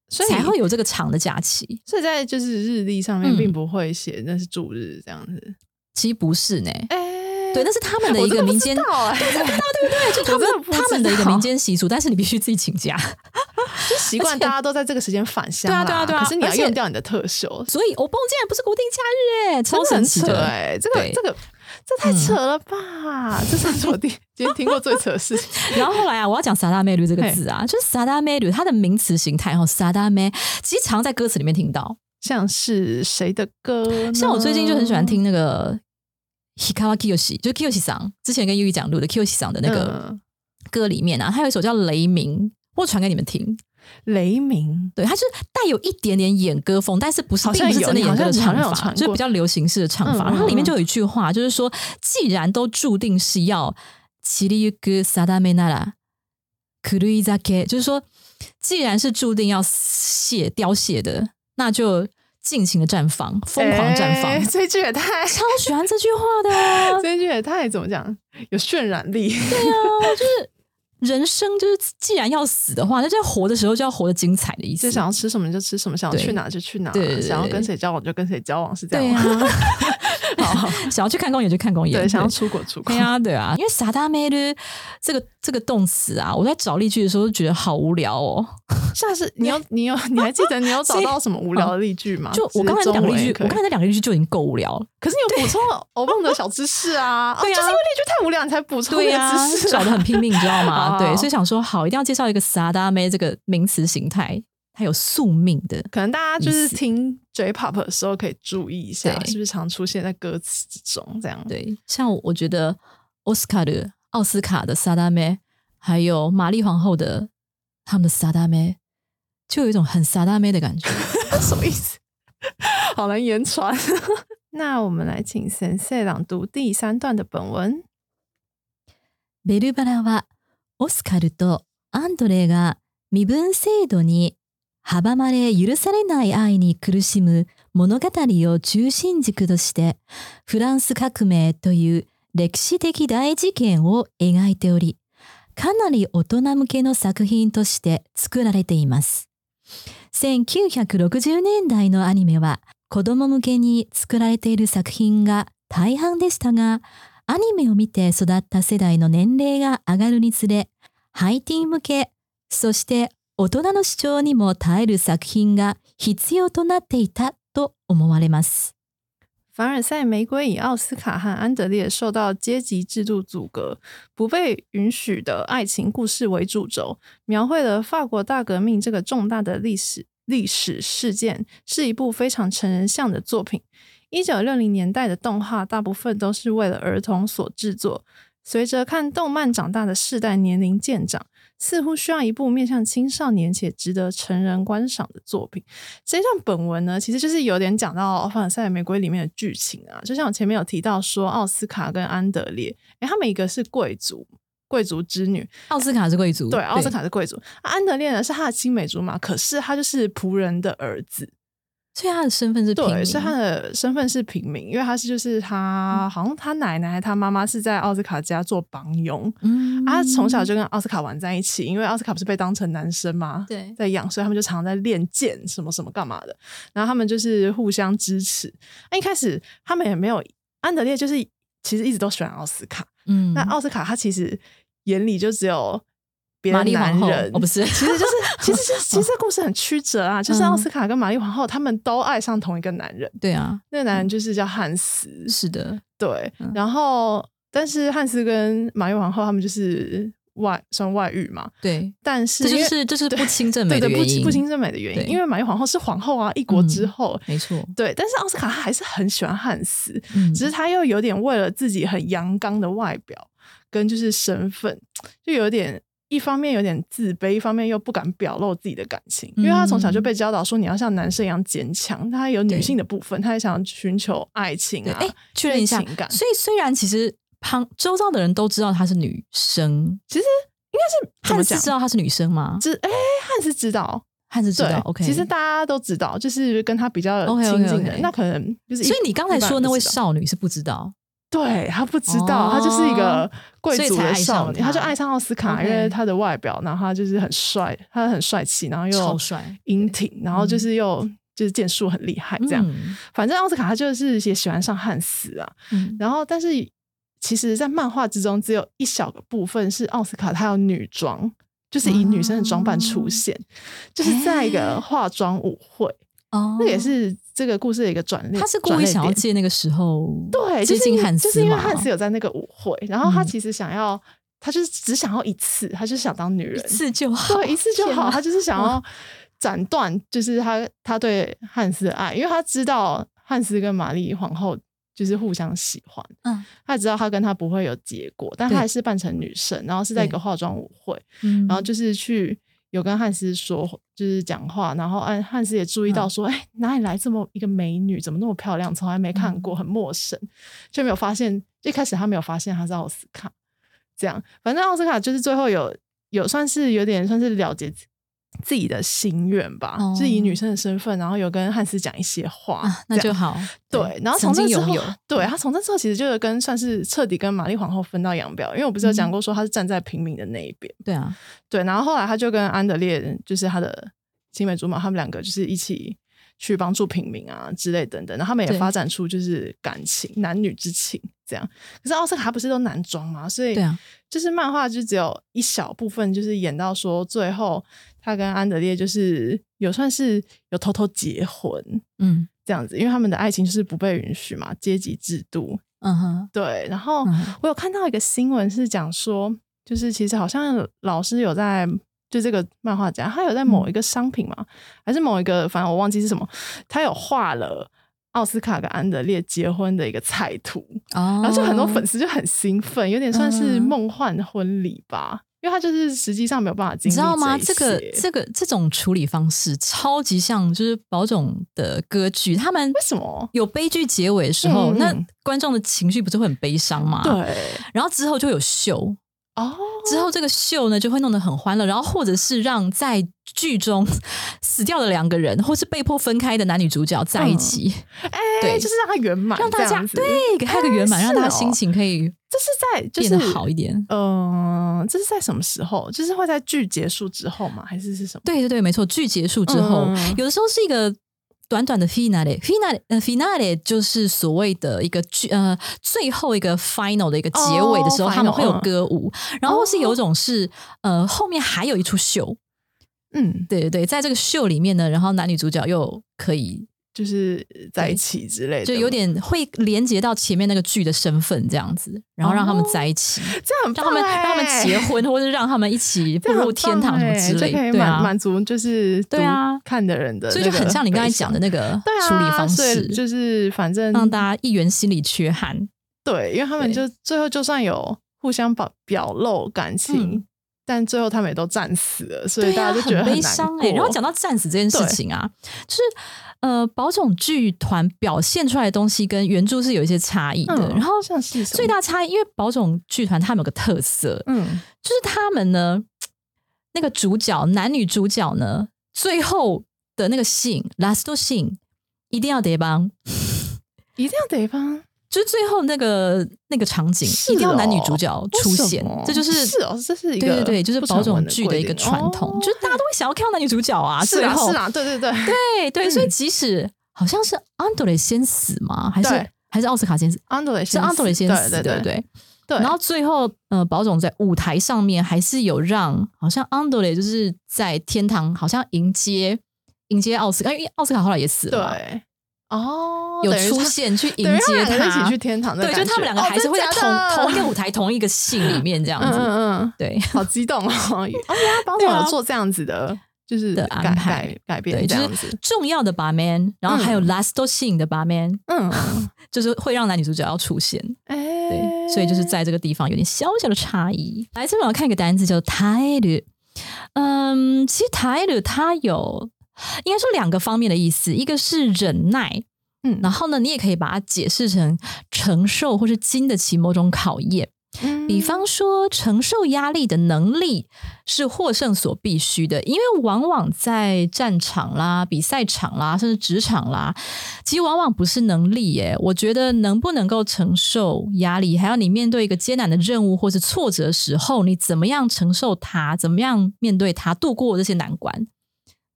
所以才会有这个长的假期。所以在就是日历上面嗯。并不会写那是主日这样子。其实不是呢，哎，对，那是他们的一个民间，知道 哎，对对对，就他们他们的一个民间习俗，但是你必须自己请假。就习惯大家都在这个时间返乡啦，对啊对啊对啊可是你要用掉你的特休，所以欧蹦竟然不是固定假日，哎，超神奇的。哎，这个这个这太扯了吧？这是我第今天听过最扯的事情。然后后来啊，我要讲萨达梅吕这个字啊，就是萨达梅吕它的名词形态哈，萨达梅其实常在歌词里面听到。像是谁的歌？像我最近就很喜欢听那个 Hikawa Kiyoshi，就是 Kiyoshi 桑之前跟 U 讲录的 Kiyoshi 桑的那个嗯歌里面啊，他有一首叫《雷鸣》，我传给你们听。雷鸣，对，它就是带有一点点演歌风，但是不是好像并不是真的演歌的有你好唱法，像有传过就是比较流行式的唱法。嗯嗯然后里面嗯就有一句话，就是说，既然都注定是要切りゆく定めなら狂い酒，就是说，既然是注定要谢凋谢的，那就尽情的绽放，疯狂地绽放。哎这句也太，超喜欢这句话的，这句也太怎么讲？有渲染力。对啊，就是 人生就是既然要死的话，那在活的时候就要活得精彩的意思。就想要吃什么就吃什么，想要去哪就去哪，想要跟谁交往就跟谁交往，是这样吗？想要去看公演就看公演，对，想要出国出国。对。啊，对啊，因为萨达梅的这个这个动词啊，我在找例句的时候就觉得好无聊哦。像是你有你有你还记得你有找 到什么无聊的例句吗？就我刚才那两个例句，我刚，才那两个例句就已经够无聊了。可是你有补充了欧梦的小知识啊，对啊。哦就是因为例句太无聊，你才补充那对啊个知识，找的很拼命，你知道吗？哦。对，所以想说好，一定要介绍一个萨达梅这个名词形态，它有宿命的。可能大家就是意思听 J-pop 的时候可以注意一下，对是不是常出现在歌词之中？这样对，像我觉得奥斯卡的奥斯卡的萨达梅，还有玛丽皇后的他们的萨达梅，就有一种很萨达梅的感觉。什么意思？好难言传。那我们来请先生朗读第三段的本文。ベルバラは オスカルとアンドレが身分制度に 阻まれ許されない愛に苦しむ物語を中心軸として、フランス革命という歴史的大事件を描いており、かなり大人向けの作品として作られています。1960年代のアニメは子供向けに作られている作品が大半でしたが、アニメを見て育った世代の年齢が上がるにつれ、ハイティン向け、そして大人の主張にも耐える作品が必要となっていたと思われます。凡尔赛玫瑰以奥斯卡和安德烈受到阶级制度阻隔、不被允许的爱情故事为主轴，描绘了法国大革命这个重大的历史历史事件，是一部非常成人向的作品。一九六零年代的动画大部分都是为了儿童所制作，随着看动漫长大的世代年龄渐长， 似乎需要一部面向青少年且值得成人观赏的作品。实际上本文呢，其实就是有点讲到《凡尔赛玫瑰》里面的剧情啊，就像我前面有提到说，奥斯卡跟安德烈，诶，他们一个是贵族。贵族之女，奥斯卡是贵族，对，奥斯卡是贵族，啊安德烈呢是他的青梅竹马，可是他就是仆人的儿子，所以他的身份是平民。对，所以他的身份是平民，因为他是就是他、好像他奶奶他妈妈是在奥斯卡家做帮佣，嗯啊他从小就跟奥斯卡玩在一起，因为奥斯卡不是被当成男生嘛，对。在养，所以他们就常常在练剑什么什么干嘛的，然后他们就是互相支持。那一开始他们也没有安德烈，就是其实一直都喜欢奥斯卡，嗯。那奥斯卡他其实眼里就只有别的男人，哦不是其实就是其实这其实这故事很曲折啊，就是奥斯卡跟玛丽皇后他们都爱上同一个男人，对啊，那个男人就是叫汉斯，是的，对嗯，然后但是汉斯跟玛丽皇后他们就是外算外遇嘛，对，但是这就是这就是不亲正美对对的原因，不不亲正美的原因，因为玛丽皇后是皇后啊，一国之嗯后。没错，对，但是奥斯卡他还是很喜欢汉斯，嗯，只是他又有点为了自己很阳刚的外表跟就是身份，就有点一方面有点自卑，一方面又不敢表露自己的感情，因为他从小就被教导说你要像男生一样坚强，他有女性的部分，他也想寻求爱情，啊。哎，确认一下情感，所以虽然其实旁周遭的人都知道她是女生，其实应该是汉斯知？道她是女生吗？知哎，汉斯知道，汉斯知道，OK。其实大家都知道，就是跟他比较亲近的那可能就是。所以你刚才说那位少女是不知道，对他不知道，哦他就是一个贵族的少女，他他就爱上奥斯卡，因为他的外表，然后他就是很帅，他很帅气，然后又超帅英挺，然后就是又就是剑术很厉害，这样。嗯。反正奥斯卡他就是也喜欢上汉斯啊，嗯。然后但是其实，在漫画之中，只有一小个部分是奥斯卡他有女装，就是以女生的装扮出现，就是在一个化妆舞会，哦，那也是这个故事的一个转捩。他是故意想要借那个时候对，接就是因为近汉斯就是因为汉斯有在那个舞会，然后他嗯。其实想要，他就是只想要一次，他就是想当女人。一，次就好，对，一次就好，他就是想要斩断，就是他他对汉斯的爱，因为他知道汉斯跟玛丽皇后就是互相喜欢，嗯。他知道他跟他不会有结果，但他还是扮成女生，然后是在一个化妆舞会，嗯。然后就是去有跟汉斯说，就是讲话，然后汉汉斯也注意到说，哎、哪里来这么一个美女，怎么那么漂亮，从来没看过，很陌生，就没有发现，一开始他没有发现他是奥斯卡，这样，反正奥斯卡就是最后有有算是有点算是了解自自己的心愿吧，哦。就是以女生的身份，然后有跟汉斯讲一些话，啊，那就好。对，然后从那之后对他从那之后其实就有跟算是彻底跟玛丽皇后分道扬镳，因为我不是有嗯。讲过说他是站在平民的那一边，对啊，对，然后后来他就跟安德烈就是他的青梅竹马，他们两个就是一起去帮助平民啊之类等等，然后他们也发展出就是感情男女之情这样。可是奥斯卡不是都男装嘛，所以就是漫画就只有一小部分，就是演到说最后他跟安德烈就是有算是有偷偷结婚嗯这样子，因为他们的爱情就是不被允许嘛，阶级制度。嗯哼，对，然后我有看到一个新闻是讲说，就是其实好像老师有在。就这个漫画家，他有在某一个商品嘛，还是某一个，反正我忘记是什么，他有画了奥斯卡跟安德烈结婚的一个彩图，哦，然后就很多粉丝就很兴奋，有点算是嗯梦幻婚礼吧，因为他就是实际上没有办法经历你知道吗？这这个这个这种处理方式超级像就是宝总的歌剧，他们为什么？有悲剧结尾的时候，那观众的情绪不是会很悲伤吗？。对，然后之后就有秀，哦，之后这个秀呢就会弄得很欢乐，然后或者是让在剧中死掉的两个人，或是被迫分开的男女主角在一起，哎，对就是让他圆满，让大家对给他一个圆满，让他心情可以这是在就变是得好一点。嗯、这是在什么时候？就是会在剧结束之后吗？还是是什么？对对对，没错，剧结束之后，嗯有的时候是一个。短短的 finale，finale 呃 finale 就是所谓的一个剧呃最后一个 final 的一个结尾的时候，哦他们会有嗯歌舞，然后是有一种是呃后面还有一出秀，嗯，对对对，在这个秀里面呢，然后男女主角又可以就是在一起之类的，就有点会连接到前面那个剧的身份这样子，然后让他们在一起，这样很让他们让他们结婚，或者让他们一起 步入天堂什么之类对啊满满足就是对啊看的人的、所以就很像你刚才讲的那个处理方所以式，就是反正让大家一员心理缺憾。对，因为他们就最后就算有互相表表露感情，嗯但最后他们也都战死了，所以大家就觉得悲然后讲到战死这件事情啊，就是呃，宝冢剧团表现出来的东西跟原著是有一些差异的。嗯然后最大差异，因为宝冢剧团他们有个特色，嗯。就是他们呢，那个主角男女主角呢，最后的那个 scene last scene 一定要得帮，一定要得帮就是最后那个那个场景、是一定要男女哦主角出现，这就是是哦，这是一个对对对，就是不宝冢剧的一个传统，哦就是大家都会想要看到男女主角啊，是啊是啊，对对对对对，所以嗯即使好像是安德烈先死吗？还是对还是奥斯卡先死？安德烈是安德雷先死，对对对不对？对，然后最后，呃，宝总在舞台上面还是有让，好像安德烈就是在天堂，好像迎接迎接奥斯卡，因为奥斯卡后来也死了嘛，对哦，有出现去迎接们两个一他，起去天堂的对，就他们两个哦还是会在同、同一个舞台、同一个戏里面这样嗯子，嗯嗯，对 好激动哦！哦，原来宝对啊总有做这样子的，就是的改安排改改对，变这样就是子，重要的把 man，然后还有 last scene 的把 man，嗯，就是会让男女主角要出现。哎，对，所以就是在这个地方有点小小的差异。来，这边我要看一个单词叫耐る。嗯，其实耐る它有应该说两个方面的意思，一个是忍耐，嗯然后呢，你也可以把它解释成承受或是经得起某种考验。嗯比方说，承受压力的能力是获胜所必须的，因为往往在战场啦、比赛场啦，甚至职场啦，其实往往不是能力耶。我觉得能不能够承受压力，还有你面对一个艰难的任务或是挫折的时候，你怎么样承受它，怎么样面对它，度过这些难关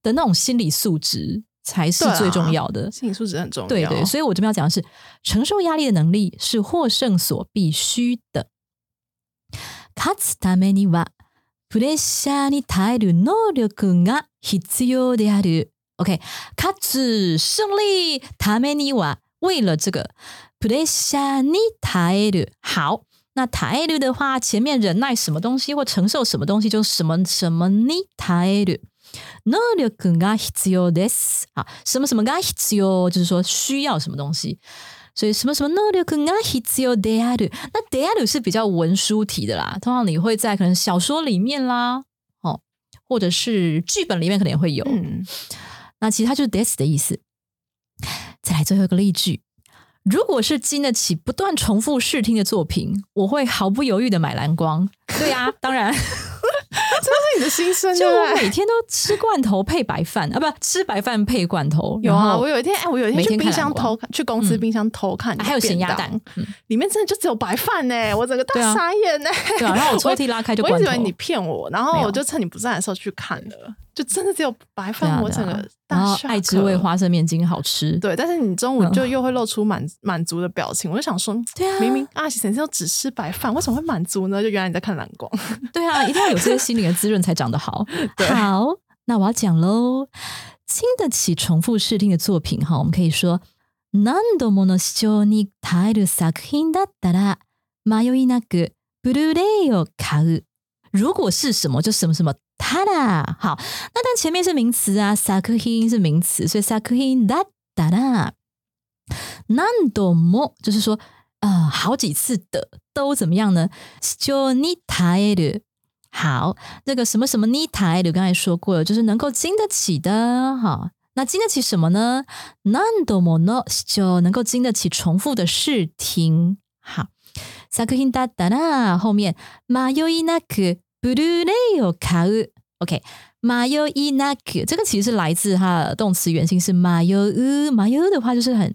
的那种心理素质，才是对啊最重要的。心理素质很重要，对对，所以我这边要讲的是，承受压力的能力是获胜所必须的。勝つためには、プレッシャーに耐える能力が必要である。OK，勝つ胜利ためには，为了这个プレッシャーに耐える。好，那耐える的话，前面忍耐什么东西或承受什么东西，就什么什么に耐える。 能力が必要です。好，什么什么が必要，就是说需要什么东西。所以什么什么能力が必要である。那である是比较文书体的啦，通常你会在可能小说里面啦，哦，或者是剧本里面可能也会有。嗯，那其实它就是 des 的意思。再来最后一个例句。如果是经得起不断重复试听的作品，我会毫不犹豫的买蓝光。对啊，当然， 这是你的心声，就我每天都吃罐头配白饭啊，不吃白饭配罐头。有啊，我有一天，哎，我有一天去冰箱偷看，去公司嗯。冰箱偷看还有咸鸭蛋，嗯。里面真的就只有白饭呢，我整个大傻眼呢。对啊，然后我抽屉拉开就。我以为你骗我，然后我就趁你不在的时候去看了，就真的只有白饭，对啊，对啊我整个然后 shock 爱之味花生面筋好吃。对，但是你中午嗯就又会露出满满足的表情，我就想说，对啊明明阿喜先生都只吃白饭，为什么会满足呢？就原来你在看蓝光，对啊，一定要有这些心灵的滋润才长得好。好，那我要讲喽。经得起重复试听的作品哈，我们可以说何度もの視聴に耐える作品だったら迷いなくブルーレイを買う。如果是什么就什么什么 たら好，那但前面是名詞啊，作品是名詞，所以作品だったら何度も就是说呃好几次的都怎么样呢？視聴に耐える。好，这个什么什么に耐える，刚才说过了，就是能够经得起的哈。那经得起什么呢？何度もの視聴能够经得起重复的试听。好， 作品だったら后面迷いなく ブルーレイを買う。OK，迷いなく这个其实是来自它的动词原形是迷う，迷う的话就是很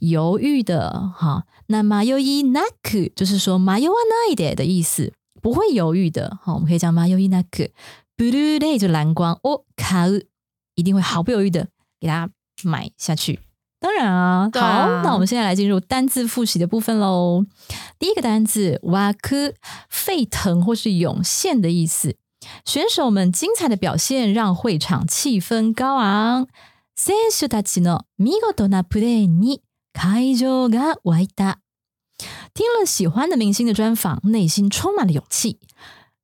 犹豫的哈。那迷いなく就是说迷わないで的意思，不会犹豫的哈。我们可以讲迷いなくブルーレイ就蓝光哦，買う一定会毫不犹豫的给它买下去。 当然啊，对啊好，那我们现在来进入单字复习的部分喽。第一个单字哇科，沸腾或是涌现的意思。选手们精彩的表现让会场气氛高昂。選手たちの見事なプレーに会場が湧いた。听了喜欢的明星的专访，内心充满了勇气。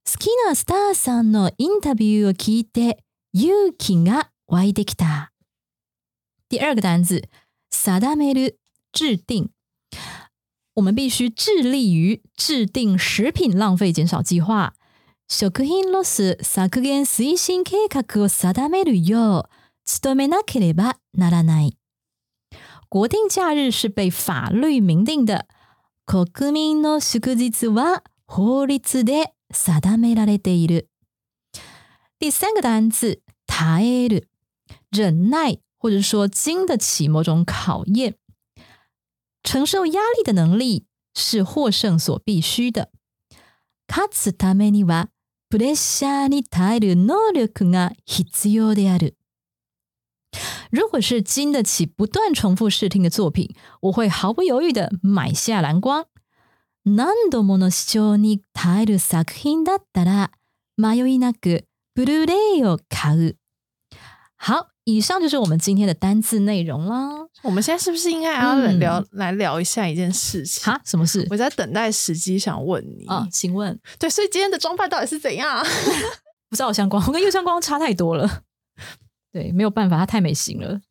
好きなスターさんのインタビューを聞いて勇気が湧いてきた。第二个单字 定める制定，我们必须致力于制定食品浪费减少计划。食品ロス削減推進計画を定めるよう努めなければならない。国定假日是被法律明定的。国民の祝日は法律で定められている。第三个单字耐える，忍耐 或者说经得起某种考验，承受压力的能力是获胜所必须的。勝つためにはプレッシャーに耐える能力が必要である。如果是经得起不断重复试听的作品，我会毫不犹豫的买下蓝光。何度もの視聴に耐える作品だったら迷いなくブルーレイを買う。好， 以上就是我们今天的单字内容啦。我们现在是不是应该要来嗯聊、来聊一下一件事情？哈，什么事我在等待时机，想问你啊？请问对，所以今天的装扮到底是怎样？不知道相光，我跟右相光差太多了。对，没有办法，他太美型了，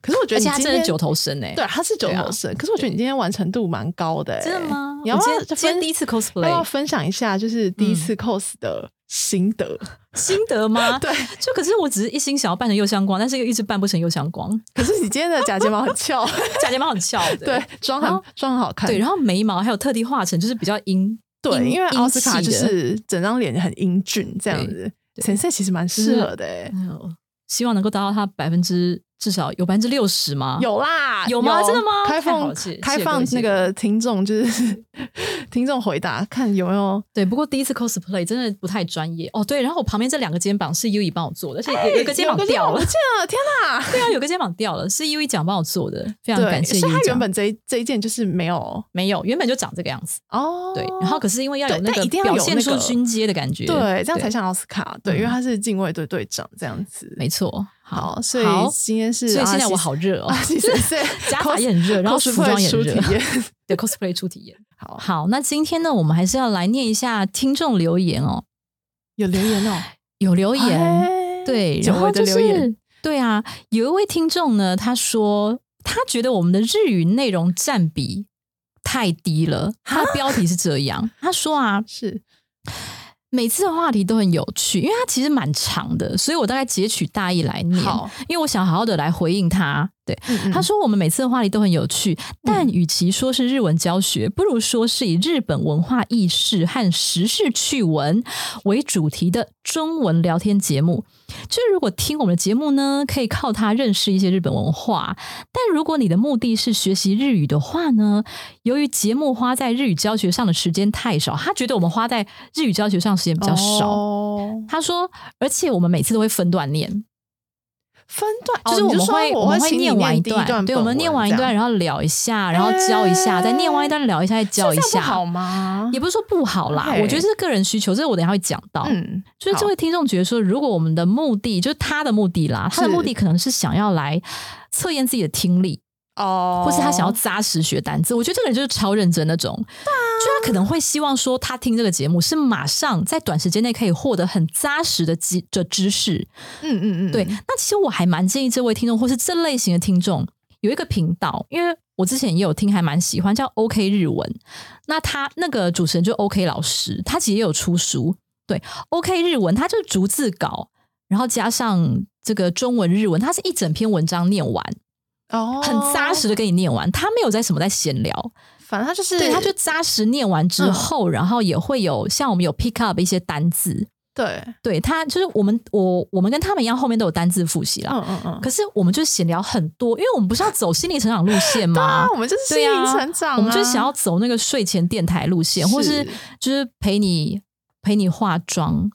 可是我觉得你今天是九头身哎、对，他是九头身。可是我觉得你今天完成度蛮高的、欸，真的吗？你要不要今天第一次要不要 cosplay 要分享一下，就是第一次 cos 的心得？心得吗？对，就可是我只是一心想要扮成右相光，但是又一直扮不成右相光，可是你今天的假睫毛很翘，假睫毛很翘，对，妆很妆很好看，对，然后眉毛还有特地画成就是比较阴，对，因为奥斯卡就是整张脸很英俊这样子，对神色其实蛮适合的、欸，哎呦希望能够达到他百分之至少有百分之六十吗？有啦，有吗真的吗开放开放那个听众，就是 听众回答，看有没有对，不过第一次 cosplay 真的不太专业哦。对，然后我旁边这两个肩膀是 U 一帮我做的，而且有有一个肩膀掉了天哪！对啊，有个肩膀掉了，是 U 一奖帮我做的，非常，感谢所。以他原本这一这一件就是没有没有，原本就长这个样子，哦，对。然后可是因为要有那个但一定要有表现那出军阶的感觉，对，这样才像奥斯卡，对，嗯因为他是禁卫队队长这样子。没错。好，所以好。今天是所以现在我好热哦。阿，西先生假发也很热，然后服装也很热。初体，验。对 cosplay 初体验。好，好，那今天呢，我们还是要来念一下听众留言哦，有留言哦，有留言，哎对，然后就是留言，对啊，有一位听众呢，他说他觉得我们的日语内容占比太低了。他的标题是这样，他说啊，是每次的话题都很有趣，因为它其实蛮长的，所以我大概截取大意来念，因为我想好好的来回应他。对，他说我们每次的话题都很有趣，但与其说是日文教学，不如说是以日本文化意识和时事趣闻为主题的中文聊天节目。就是如果听我们的节目呢，可以靠它认识一些日本文化；但如果你的目的是学习日语的话呢，由于节目花在日语教学上的时间太少，他觉得我们花在日语教学上时间比较少。哦他说，而且我们每次都会分段念，分段，就是我们会、说我我们会念完一段，对，我们念完一段，然后聊一下，然后教一下，哎再念完一段聊一下，再教一下，好吗？也不是说不好啦，我觉得这是个人需求，这个我等一下会讲到。嗯，就是这位听众觉得说，如果我们的目的就是他的目的啦，他的目的可能是想要来测验自己的听力，哦，或是他想要扎实学单词。我觉得这个人就是超认真那种，就他可能会希望说，他听这个节目是马上在短时间内可以获得很扎实的知的知识。嗯嗯嗯，对，那其实我还蛮建议这位听众或是这类型的听众有一个频道，因为我之前也有听，还蛮喜欢，叫 OK 日文。那他那个主持人就 OK 老师，他其实也有出书。对，OK 日文，他就是逐字稿，然后加上这个中文日文，他是一整篇文章念完，哦，很扎实的跟你念完，他没有在什么在闲聊，反正他就是对，他就扎实念完之后，然后也会有像我们有 pick up 一些单字，对，对他就是我们我我们跟他们一样，后面都有单字复习啦。嗯嗯嗯，可是我们就闲聊很多，因为我们不是要走心灵成长路线吗？啊，我们就是心灵成长、啊。我们就是想要走那个睡前电台路线，或是就是陪你陪你化妆，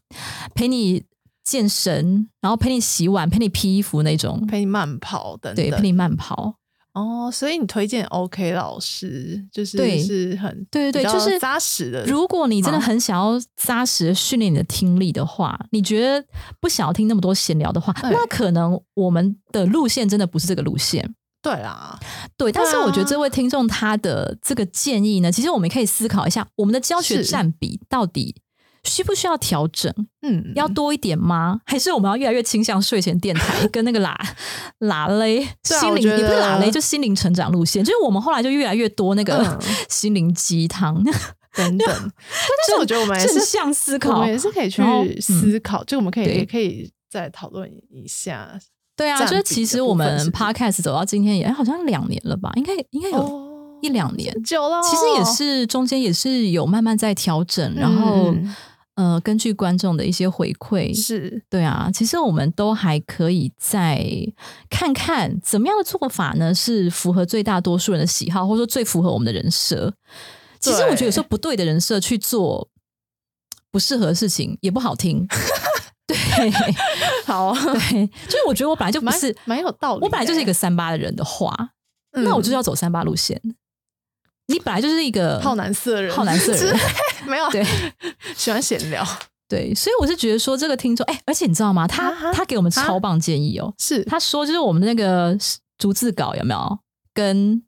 陪你健身，然后陪你洗碗，陪你披衣服那种，陪你慢跑等等，对，陪你慢跑。哦，所以你推荐 OK 老师，就是对。是很对对对，就是扎实的。如果你真的很想要扎实的训练你的听力的话，你觉得不想要听那么多闲聊的话，那可能我们的路线真的不是这个路线。对啊，对，但是我觉得这位听众他的这个建议呢，其实我们可以思考一下，我们的教学占比到底需不需要调整？嗯，要多一点吗？还是我们要越来越倾向睡前电台 跟那个喇喇嘞心灵，也不是喇嘞，就心灵成长路线？就是我们后来就越来越多那个 心灵鸡汤等等。但是我觉得我们正向思考，我们也是可以去思考，就我们可以也可以再讨论一下。对啊，就是其实我们 podcast 走到今天也好像两年了吧，应该应该有一两年，久了。其实也是中间也是有慢慢在调整，然后呃，根据观众的一些回馈，是对啊，其实我们都还可以再看看怎么样的做法呢，是符合最大多数人的喜好，或者说最符合我们的人设。其实我觉得有时候不对的人设去做不适合的事情也不好听。对，好，对，就是我觉得我本来就不是蛮有道理，我本来就是一个三八的人的话，那我就是要走三八路线。你本来就是一个好男色人，好男色人，没有对，喜欢闲聊，对，所以我是觉得说这个听众，哎，而且你知道吗？他他给我们超棒建议哦，是。他说就是我们那个逐字稿有没有？跟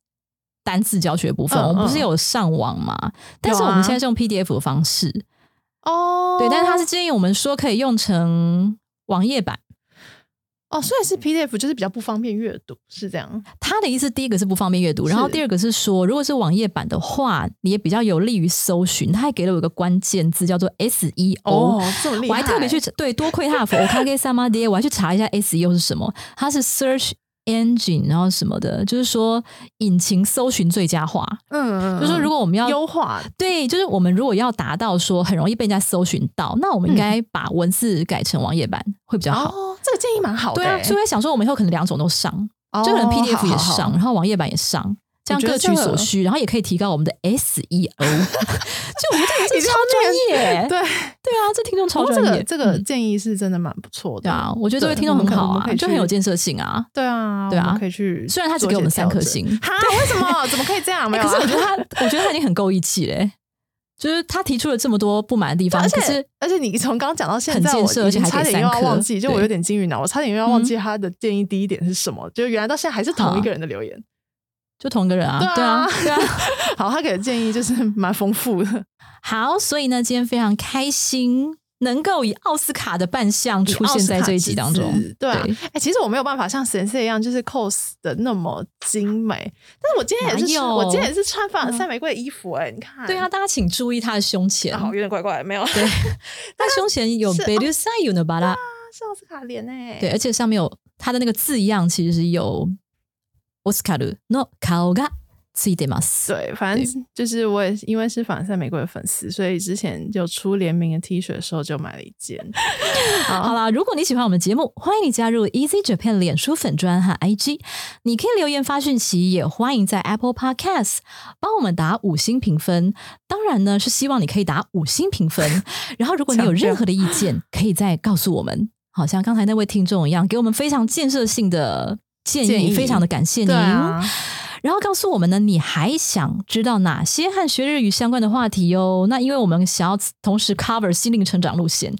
单字教学部分，我们不是有上网吗？但是我们现在是用 PDF 的方式。哦，对，但是他是建议我们说可以用成网页版哦，所以是 PDF 就是比较不方便阅读，是这样。他的意思，第一个是不方便阅读，然后第二个是说，如果是网页版的话，你也比较有利于搜寻。他还给了我一个关键字叫做 SEO，哦，这么厉害！我还特别去对，多亏他的佛，我开给三妈爹，我还去查一下 SEO 是什么，它是 Search。engine，然后什么的，就是说引擎搜寻最佳化。嗯，就是说如果我们要优化，对，就是我们如果要达到说很容易被人家搜寻到，那我们应该把文字改成网页版会比较好。哦，这个建议蛮好的。对啊，所以我想说，我们以后可能两种都上，就可能 PDF 也上，然后网页版也上。这样各取所需，然后也可以提高我们的 SEO。就我觉得这超专业，对对啊，这听众超专业。这个建议是真的蛮不错的。对啊，我觉得这位听众很好啊，就很有建设性啊。对啊，对啊，可以去。虽然他只给我们三颗星，哈？为什么？怎么可以这样？可是我觉得他，我觉得他已经很够义气嘞。就是他提出了这么多不满的地方，而且而且你从刚刚讲到现在，很建设，而且还差点又要忘记，就我有点金鱼脑，我差点又要忘记他的建议第一点是什么。就原来到现在还是同一个人的留言。就同一个人啊，对啊，对啊。好，他给的建议就是蛮丰富的。好，所以呢，今天非常开心能够以奥斯卡的扮相出现在这一集当中。对，哎，其实我没有办法像神社一样，就是 cos 的那么精美。但是我今天也是，我今天也是穿凡尔赛玫瑰的衣服。哎，你看，对啊，大家请注意他的胸前，好，有点怪怪，没有。对，他胸前有贝鲁塞有的巴拉，是奥斯卡脸哎。对，而且上面有他的那个字样，其实是有。奥斯卡的诺顔がついてます。对，反正就是我也因为是凡尔赛玫瑰的粉丝，所以之前就出联名的 T 恤的时候就买了一件。好啦，如果你喜欢我们节目，欢迎你加入 Easy Japan 脸书粉专和 IG，你可以留言发讯息，也欢迎在 Apple Podcast 帮我们打五星评分。当然呢，是希望你可以打五星评分。然后，如果你有任何的意见，可以再告诉我们。好像刚才那位听众一样，给我们非常建设性的。建议非常的感谢您， 然后告诉我们呢，你还想知道哪些和学日语相关的话题哟？那因为我们想要同时 cover 心灵成长路线，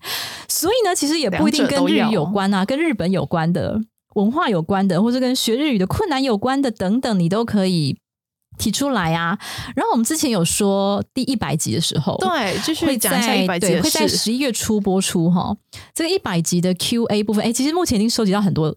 所以呢，其实也不一定跟日语有关啊，跟日本有关的文化有关的，或者跟学日语的困难有关的等等，你都可以提出来啊。然后我们之前有说第一百集的时候，对，继续讲一下一百集，会在十一月初播出哈。这个一百集的 Q A 部分，哎，其实目前已经收集到很多。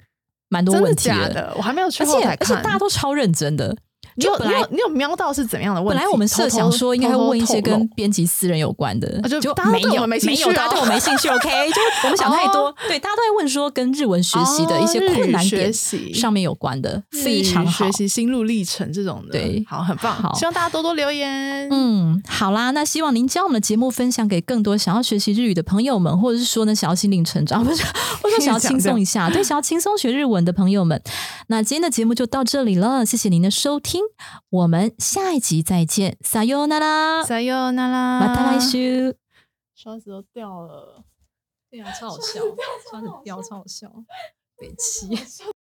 蛮多问题的，我还没有去而且而且大家都超认真的，你有本来你有你有瞄到是怎样的问题？本来我们设想说应该会问一些跟编辑私人有关的，啊就就大家对我没有们没兴趣大家对我没兴趣。OK，就我们想太多，对，大家都在问说跟日文学习的一些困难点学习上面有关的，日非常好学。习心路历程这种的，对好，很棒，好希望大家多多留言。嗯，好啦，那希望您将我们的节目分享给更多想要学习日语的朋友们，或者是说呢想要心灵成长，或者 或者想要轻松一下，对，想要轻松学日文的朋友们。那今天的节目就到这里了，谢谢您的收听，我们下一集再见，撒由那拉，さようなら，马达来修。刷子都掉了。对啊，超好笑，刷子掉，超好笑，北七。